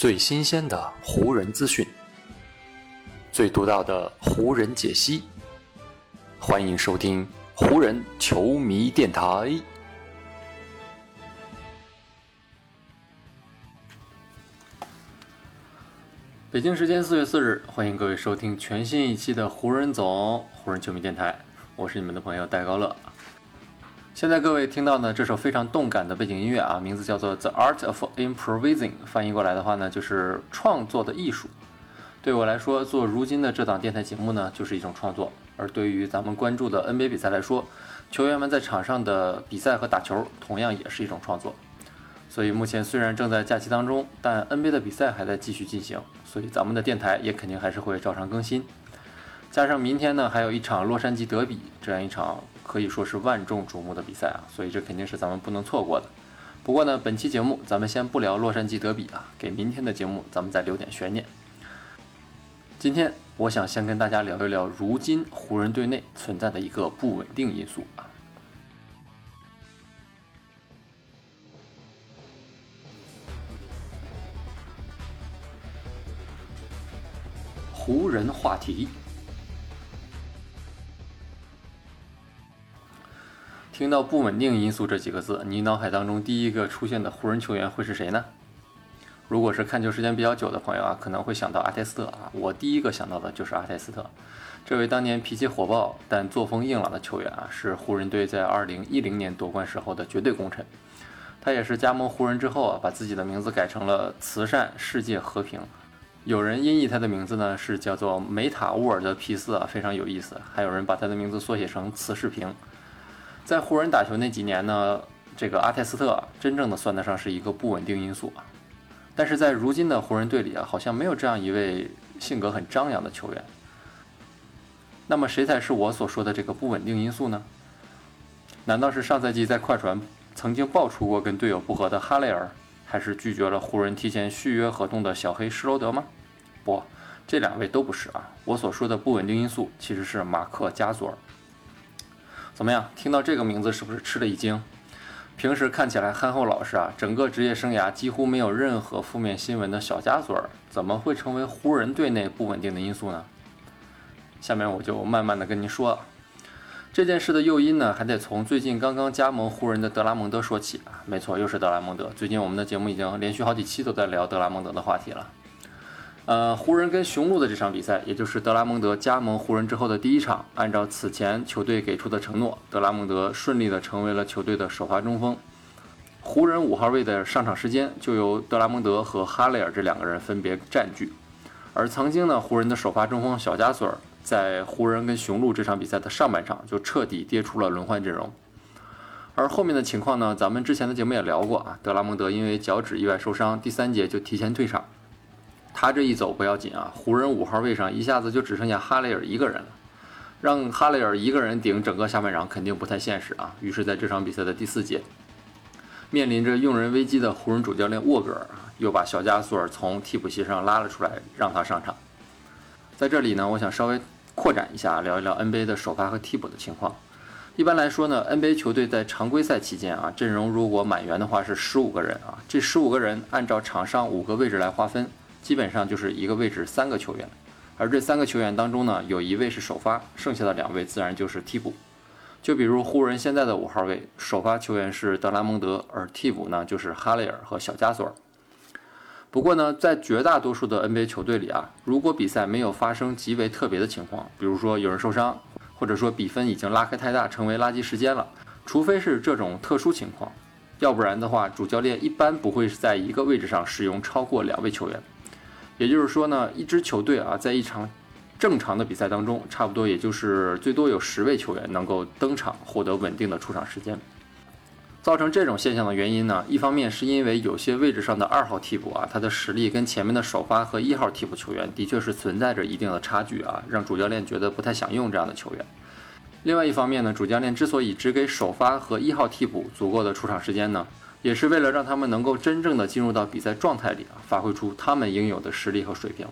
最新鲜的湖人资讯，最独到的湖人解析。欢迎收听湖人球迷电台。北京时间四月四日，欢迎各位收听全新一期的湖人总湖人球迷电台，我是你们的朋友戴高乐。现在各位听到呢这首非常动感的背景音乐啊，名字叫做《The Art of Improvising》，翻译过来的话呢就是创作的艺术。对我来说，做如今的这档电台节目呢，就是一种创作；而对于咱们关注的 NBA 比赛来说，球员们在场上的比赛和打球同样也是一种创作。所以目前虽然正在假期当中，但 NBA 的比赛还在继续进行，所以咱们的电台也肯定还是会照常更新。加上明天呢，还有一场洛杉矶德比这样一场。可以说是万众瞩目的比赛啊，所以这肯定是咱们不能错过的。不过呢，本期节目咱们先不聊洛杉矶德比啊，给明天的节目咱们再留点悬念。今天我想先跟大家聊一聊，如今湖人队内存在的一个不稳定因素啊，湖人话题。听到“不稳定因素”这几个字，你脑海当中第一个出现的湖人球员会是谁呢？如果是看球时间比较久的朋友啊，可能会想到阿泰斯特啊。我第一个想到的就是阿泰斯特，这位当年脾气火爆但作风硬朗的球员啊，是湖人队在2010年夺冠时候的绝对功臣。他也是加盟湖人之后啊，把自己的名字改成了慈善世界和平。有人音译他的名字呢，是叫做梅塔乌尔德皮斯啊，非常有意思。还有人把他的名字缩写成慈世平。在湖人打球那几年呢，这个阿泰斯特真正的算得上是一个不稳定因素啊。但是在如今的湖人队里啊，好像没有这样一位性格很张扬的球员。那么谁才是我所说的这个不稳定因素呢？难道是上赛季在快船曾经爆出过跟队友不和的哈雷尔，还是拒绝了湖人提前续约合同的小黑施罗德吗？不，这两位都不是啊。我所说的不稳定因素其实是马克加索尔。怎么样？听到这个名字是不是吃了一惊？平时看起来憨厚老实啊，整个职业生涯几乎没有任何负面新闻的小加索尔，怎么会成为湖人队内不稳定的因素呢？下面我就慢慢的跟您说，这件事的诱因呢，还得从最近刚刚加盟湖人的德拉蒙德说起啊。没错，又是德拉蒙德。最近我们的节目已经连续好几期都在聊德拉蒙德的话题了。呃，湖人跟雄鹿的这场比赛，也就是德拉蒙德加盟湖人之后的第一场。按照此前球队给出的承诺，德拉蒙德顺利的成为了球队的首发中锋。湖人五号位的上场时间就由德拉蒙德和哈雷尔这两个人分别占据。而曾经呢，湖人的首发中锋小加索尔在湖人跟雄鹿这场比赛的上半场就彻底跌出了轮换阵容。而后面的情况呢，咱们之前的节目也聊过啊，德拉蒙德因为脚趾意外受伤，第三节就提前退场。他这一走不要紧啊，湖人五号位上一下子就只剩下哈雷尔一个人了，让哈雷尔一个人顶整个下半场肯定不太现实啊。于是，在这场比赛的第四节，面临着用人危机的湖人主教练沃格尔又把小加索尔从替补席上拉了出来，让他上场。在这里呢，我想稍微扩展一下，聊一聊 NBA 的首发和替补的情况。一般来说呢，NBA 球队在常规赛期间啊，阵容如果满员的话是十五个人啊，这十五个人按照场上五个位置来划分。基本上就是一个位置三个球员，而这三个球员当中呢，有一位是首发，剩下的两位自然就是替补。就比如湖人现在的五号位，首发球员是德拉蒙德，而替补呢就是哈雷尔和小加索尔。不过呢，在绝大多数的 NBA 球队里啊，如果比赛没有发生极为特别的情况，比如说有人受伤，或者说比分已经拉开太大，成为垃圾时间了，除非是这种特殊情况，要不然的话，主教练一般不会在一个位置上使用超过两位球员。也就是说呢，一支球队啊，在一场正常的比赛当中，差不多也就是最多有十位球员能够登场，获得稳定的出场时间。造成这种现象的原因呢，一方面是因为有些位置上的二号替补啊，他的实力跟前面的首发和一号替补球员的确是存在着一定的差距啊，让主教练觉得不太想用这样的球员。另外一方面呢，主教练之所以只给首发和一号替补足够的出场时间呢。也是为了让他们能够真正的进入到比赛状态里啊，发挥出他们应有的实力和水平。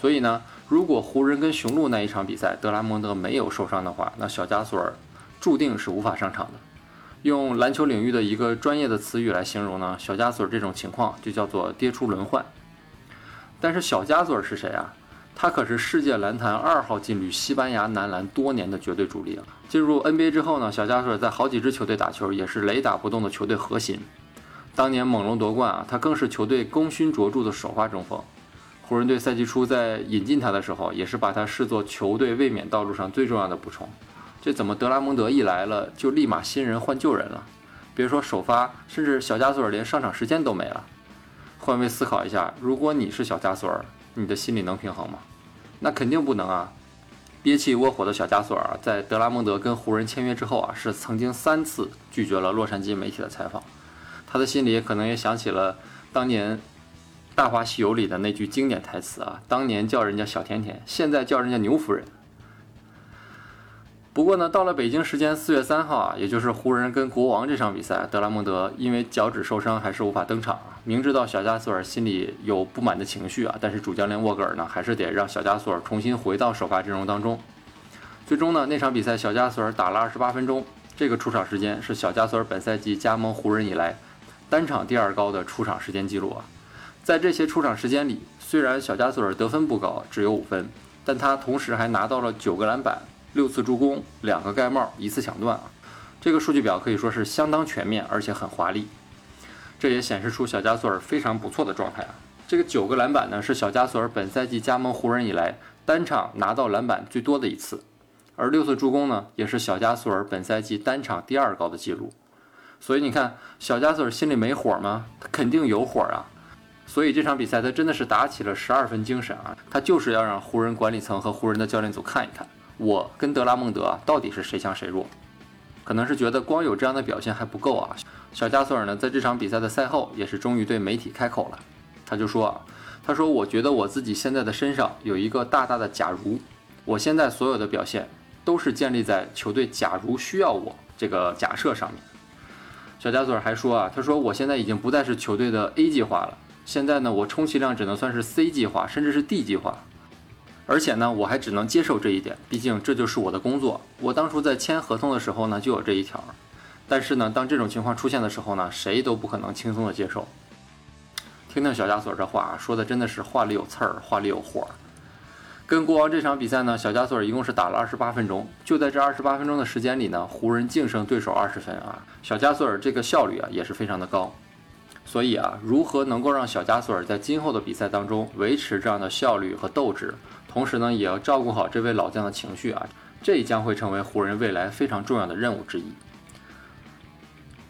所以呢，如果湖人跟雄鹿那一场比赛德拉蒙德没有受伤的话，那小加索尔注定是无法上场的。用篮球领域的一个专业的词语来形容呢，小加索尔这种情况就叫做跌出轮换。但是小加索尔是谁啊？他可是世界篮坛二号劲旅西班牙男篮多年的绝对主力啊！进入 NBA 之后呢，小加索尔在好几支球队打球，也是雷打不动的球队核心。当年猛龙夺冠啊，他更是球队功勋卓著的首发中锋。湖人队赛季初在引进他的时候，也是把他视作球队卫冕道路上最重要的补充。这怎么德拉蒙德一来了就立马新人换旧人了？别说首发，甚至小加索尔连上场时间都没了。换位思考一下，如果你是小加索尔。你的心里能平衡吗？那肯定不能啊！憋气窝火的小加索尔在德拉蒙德跟湖人签约之后啊，是曾经三次拒绝了洛杉矶媒体的采访。他的心里可能也想起了当年《大话西游》里的那句经典台词啊：“当年叫人家小甜甜，现在叫人家牛夫人。”不过呢，到了北京时间四月三号啊，也就是湖人跟国王这场比赛，德拉蒙德因为脚趾受伤，还是无法登场。明知道小加索尔心里有不满的情绪啊，但是主教练沃格尔呢，还是得让小加索尔重新回到首发阵容当中。最终呢，那场比赛小加索尔打了二十八分钟，这个出场时间是小加索尔本赛季加盟湖人以来单场第二高的出场时间记录啊。在这些出场时间里，虽然小加索尔得分不高，只有五分，但他同时还拿到了九个篮板。六次助攻，两个盖帽，一次抢断啊！这个数据表可以说是相当全面，而且很华丽。这也显示出小加索尔非常不错的状态啊！这个九个篮板呢，是小加索尔本赛季加盟湖人以来单场拿到篮板最多的一次，而六次助攻呢，也是小加索尔本赛季单场第二高的记录。所以你看，小加索尔心里没火吗？他肯定有火啊！所以这场比赛他真的是打起了十二分精神啊！他就是要让湖人管理层和湖人的教练组看一看。我跟德拉蒙德啊，到底是谁强谁弱？可能是觉得光有这样的表现还不够啊。小加索尔呢，在这场比赛的赛后，也是终于对媒体开口了。他就说啊，他说我觉得我自己现在的身上有一个大大的假如，我现在所有的表现都是建立在球队假如需要我这个假设上面。小加索尔还说啊，他说我现在已经不再是球队的 A 计划了，现在呢，我充其量只能算是 C 计划，甚至是 D 计划。而且呢，我还只能接受这一点，毕竟这就是我的工作。我当初在签合同的时候呢，就有这一条。但是呢，当这种情况出现的时候呢，谁都不可能轻松的接受。听听小加索尔这话说的真的是话里有刺儿，话里有火。跟国王这场比赛呢，小加索尔一共是打了二十八分钟。就在这二十八分钟的时间里呢，湖人净胜对手二十分啊。小加索尔这个效率啊也是非常的高。所以啊，如何能够让小加索尔在今后的比赛当中维持这样的效率和斗志？同时呢，也要照顾好这位老将的情绪啊，这将会成为湖人未来非常重要的任务之一。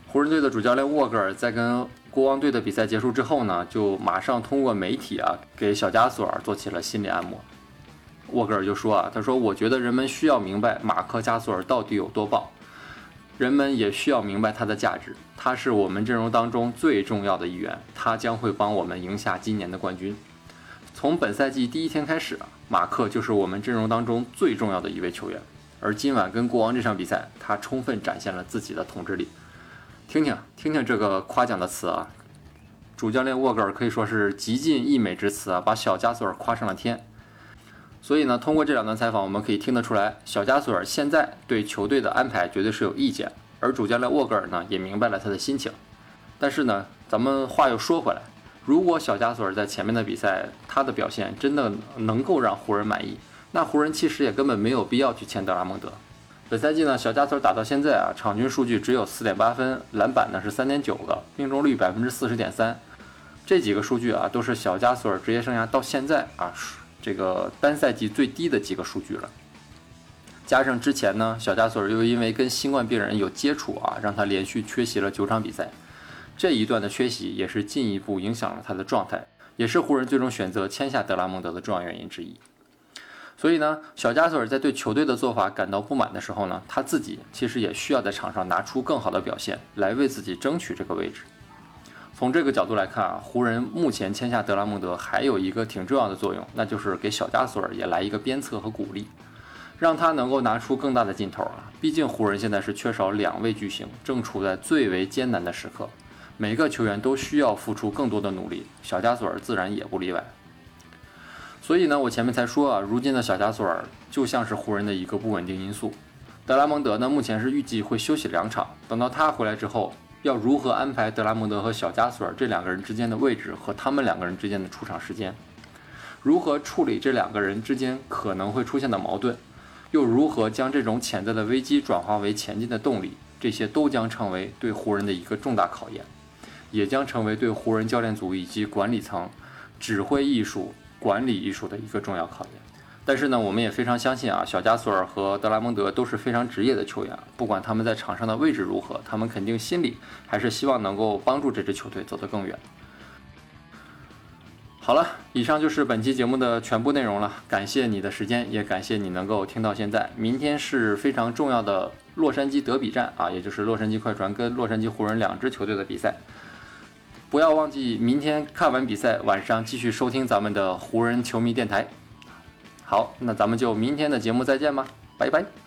湖人队的主教练沃格尔在跟国王队的比赛结束之后呢，就马上通过媒体啊，给小加索尔做起了心理按摩。沃格尔就说啊，他说：“我觉得人们需要明白马克加索尔到底有多棒，人们也需要明白他的价值。他是我们阵容当中最重要的一员，他将会帮我们赢下今年的冠军。”从本赛季第一天开始啊，马克就是我们阵容当中最重要的一位球员。而今晚跟国王这场比赛，他充分展现了自己的统治力。听听听听这个夸奖的词啊，主教练沃格尔可以说是极尽溢美之词啊，把小加索尔夸上了天。所以呢，通过这两段采访，我们可以听得出来，小加索尔现在对球队的安排绝对是有意见，而主教练沃格尔呢也明白了他的心情。但是呢，咱们话又说回来。如果小加索尔在前面的比赛，他的表现真的能够让湖人满意，那湖人其实也根本没有必要去签德拉蒙德。本赛季呢，小加索尔打到现在啊，场均数据只有四点八分，篮板呢是三点九个，命中率百分之四十点三，这几个数据啊，都是小加索尔职业生涯到现在啊，这个单赛季最低的几个数据了。加上之前呢，小加索尔又因为跟新冠病人有接触啊，让他连续缺席了九场比赛。这一段的缺席也是进一步影响了他的状态，也是湖人最终选择签下德拉蒙德的重要原因之一。所以呢，小加索尔在对球队的做法感到不满的时候呢，他自己其实也需要在场上拿出更好的表现，来为自己争取这个位置。从这个角度来看啊，湖人目前签下德拉蒙德还有一个挺重要的作用，那就是给小加索尔也来一个鞭策和鼓励，让他能够拿出更大的劲头啊。毕竟湖人现在是缺少两位巨星，正处在最为艰难的时刻。每个球员都需要付出更多的努力，小加索尔自然也不例外。所以呢，我前面才说啊，如今的小加索尔就像是湖人的一个不稳定因素。德拉蒙德呢，目前是预计会休息两场，等到他回来之后，要如何安排德拉蒙德和小加索尔这两个人之间的位置和他们两个人之间的出场时间，如何处理这两个人之间可能会出现的矛盾，又如何将这种潜在的危机转化为前进的动力，这些都将成为对湖人的一个重大考验，也将成为对湖人教练组以及管理层指挥艺术、管理艺术的一个重要考验。但是呢，我们也非常相信啊，小加索尔和德拉蒙德都是非常职业的球员，不管他们在场上的位置如何，他们肯定心里还是希望能够帮助这支球队走得更远。好了，以上就是本期节目的全部内容了。感谢你的时间，也感谢你能够听到现在。明天是非常重要的洛杉矶德比战啊，也就是洛杉矶快船跟洛杉矶湖人两支球队的比赛。不要忘记明天看完比赛，晚上继续收听咱们的湖人球迷电台。好，那咱们就明天的节目再见吧，拜拜。